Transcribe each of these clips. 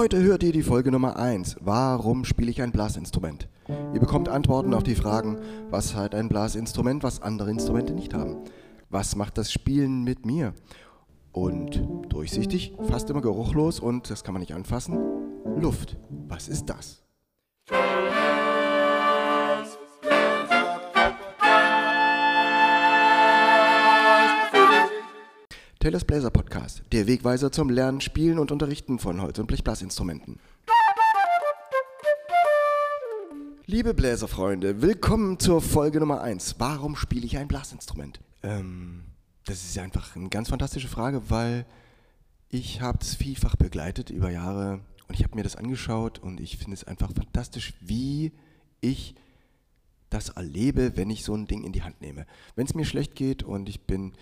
Heute hört ihr die Folge Nummer 1. Warum spiele ich ein Blasinstrument? Ihr bekommt Antworten auf die Fragen, was hat ein Blasinstrument, was andere Instrumente nicht haben? Was macht das Spielen mit mir? Und durchsichtig, fast immer geruchlos und das kann man nicht anfassen. Luft. Was ist das? Taylors Bläser Podcast, der Wegweiser zum Lernen, Spielen und Unterrichten von Holz- und Blechblasinstrumenten. Liebe Bläserfreunde, willkommen zur Folge Nummer 1. Warum spiele ich ein Blasinstrument? Ähm, das ist einfach eine ganz fantastische Frage, weil ich habe es vielfach begleitet über Jahre und ich habe mir das angeschaut und ich finde es einfach fantastisch, wie ich das erlebe, wenn ich so ein Ding in die Hand nehme. Wenn es mir schlecht geht und ich bin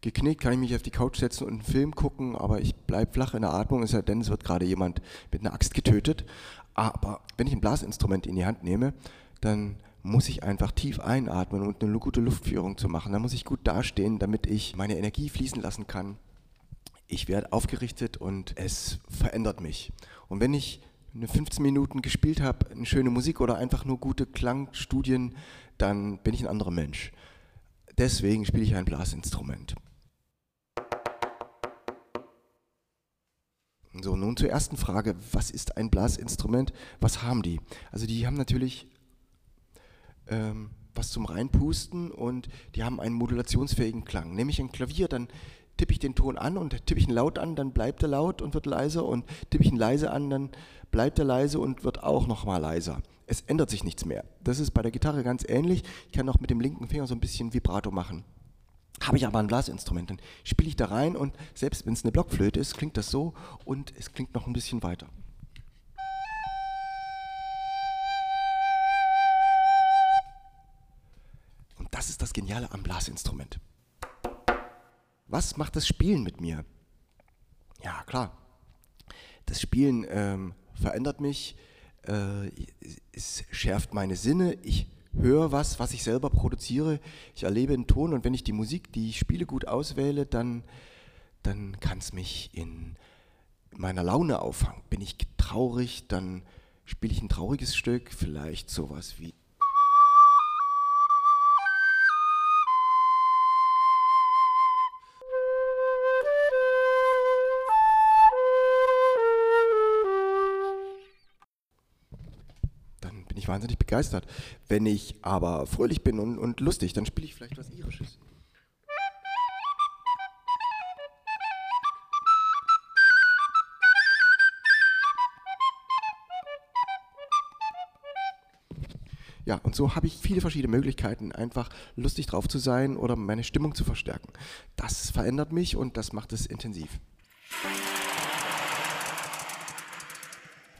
geknickt, kann ich mich auf die Couch setzen und einen Film gucken, aber ich bleibe flach in der Atmung, ist ja denn, es wird gerade jemand mit einer Axt getötet. Aber wenn ich ein Blasinstrument in die Hand nehme, dann muss ich einfach tief einatmen und eine gute Luftführung zu machen. Da muss ich gut dastehen, damit ich meine Energie fließen lassen kann. Ich werde aufgerichtet und es verändert mich. Und wenn ich eine 15 Minuten gespielt habe, eine schöne Musik oder einfach nur gute Klangstudien, dann bin ich ein anderer Mensch. Deswegen spiele ich ein Blasinstrument. So, nun zur ersten Frage. Was ist ein Blasinstrument? Was haben die? Also die haben natürlich ähm, was zum Reinpusten und die haben einen modulationsfähigen Klang. Nehme ich ein Klavier, dann tippe ich den Ton an und tippe ich ihn laut an, dann bleibt er laut und wird leiser und tippe ich ihn leise an, dann bleibt er leise und wird auch nochmal leiser. Es ändert sich nichts mehr. Das ist bei der Gitarre ganz ähnlich. Ich kann auch mit dem linken Finger so ein bisschen Vibrato machen. Habe ich aber ein Blasinstrument, dann spiele ich da rein und selbst wenn es eine Blockflöte ist, klingt das so und es klingt noch ein bisschen weiter. Und das ist das Geniale am Blasinstrument. Was macht das Spielen mit mir? Ja, klar. Das Spielen ähm, verändert mich, äh, es schärft meine Sinne, ich höre was, was ich selber produziere, ich erlebe einen Ton und wenn ich die Musik, die ich spiele, gut auswähle, dann, dann kann es mich in meiner Laune auffangen. Bin ich traurig, dann spiele ich ein trauriges Stück, vielleicht sowas wie wahnsinnig begeistert. Wenn ich aber fröhlich bin und, und lustig, dann spiele ich vielleicht was Irisches. Ja, und so habe ich viele verschiedene Möglichkeiten, einfach lustig drauf zu sein oder meine Stimmung zu verstärken. Das verändert mich und das macht es intensiv.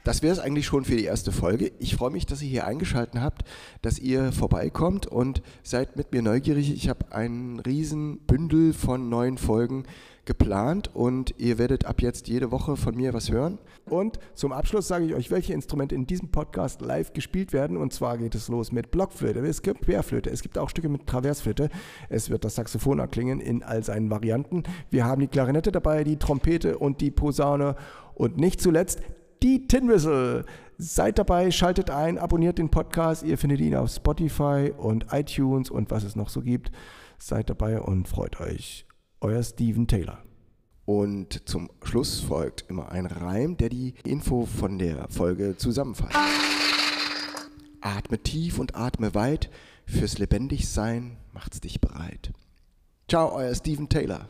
Das wäre es eigentlich schon für die erste Folge. Ich freue mich, dass ihr hier eingeschaltet habt, dass ihr vorbeikommt und seid mit mir neugierig. Ich habe ein riesen Bündel von neuen Folgen geplant und ihr werdet ab jetzt jede Woche von mir was hören. Und zum Abschluss sage ich euch, welche Instrumente in diesem Podcast live gespielt werden. Und zwar geht es los mit Blockflöte, es gibt Querflöte, es gibt auch Stücke mit Traversflöte, es wird das Saxophon erklingen in all seinen Varianten. Wir haben die Klarinette dabei, die Trompete und die Posaune. Und nicht zuletzt die Tin Whistle. Seid dabei, schaltet ein, abonniert den Podcast. Ihr findet ihn auf Spotify und iTunes und was es noch so gibt. Seid dabei und freut euch. Euer Steven Taylor. Und zum Schluss folgt immer ein Reim, der die Info von der Folge zusammenfasst. Atme tief und atme weit. Fürs Lebendigsein macht's dich bereit. Ciao, euer Steven Taylor.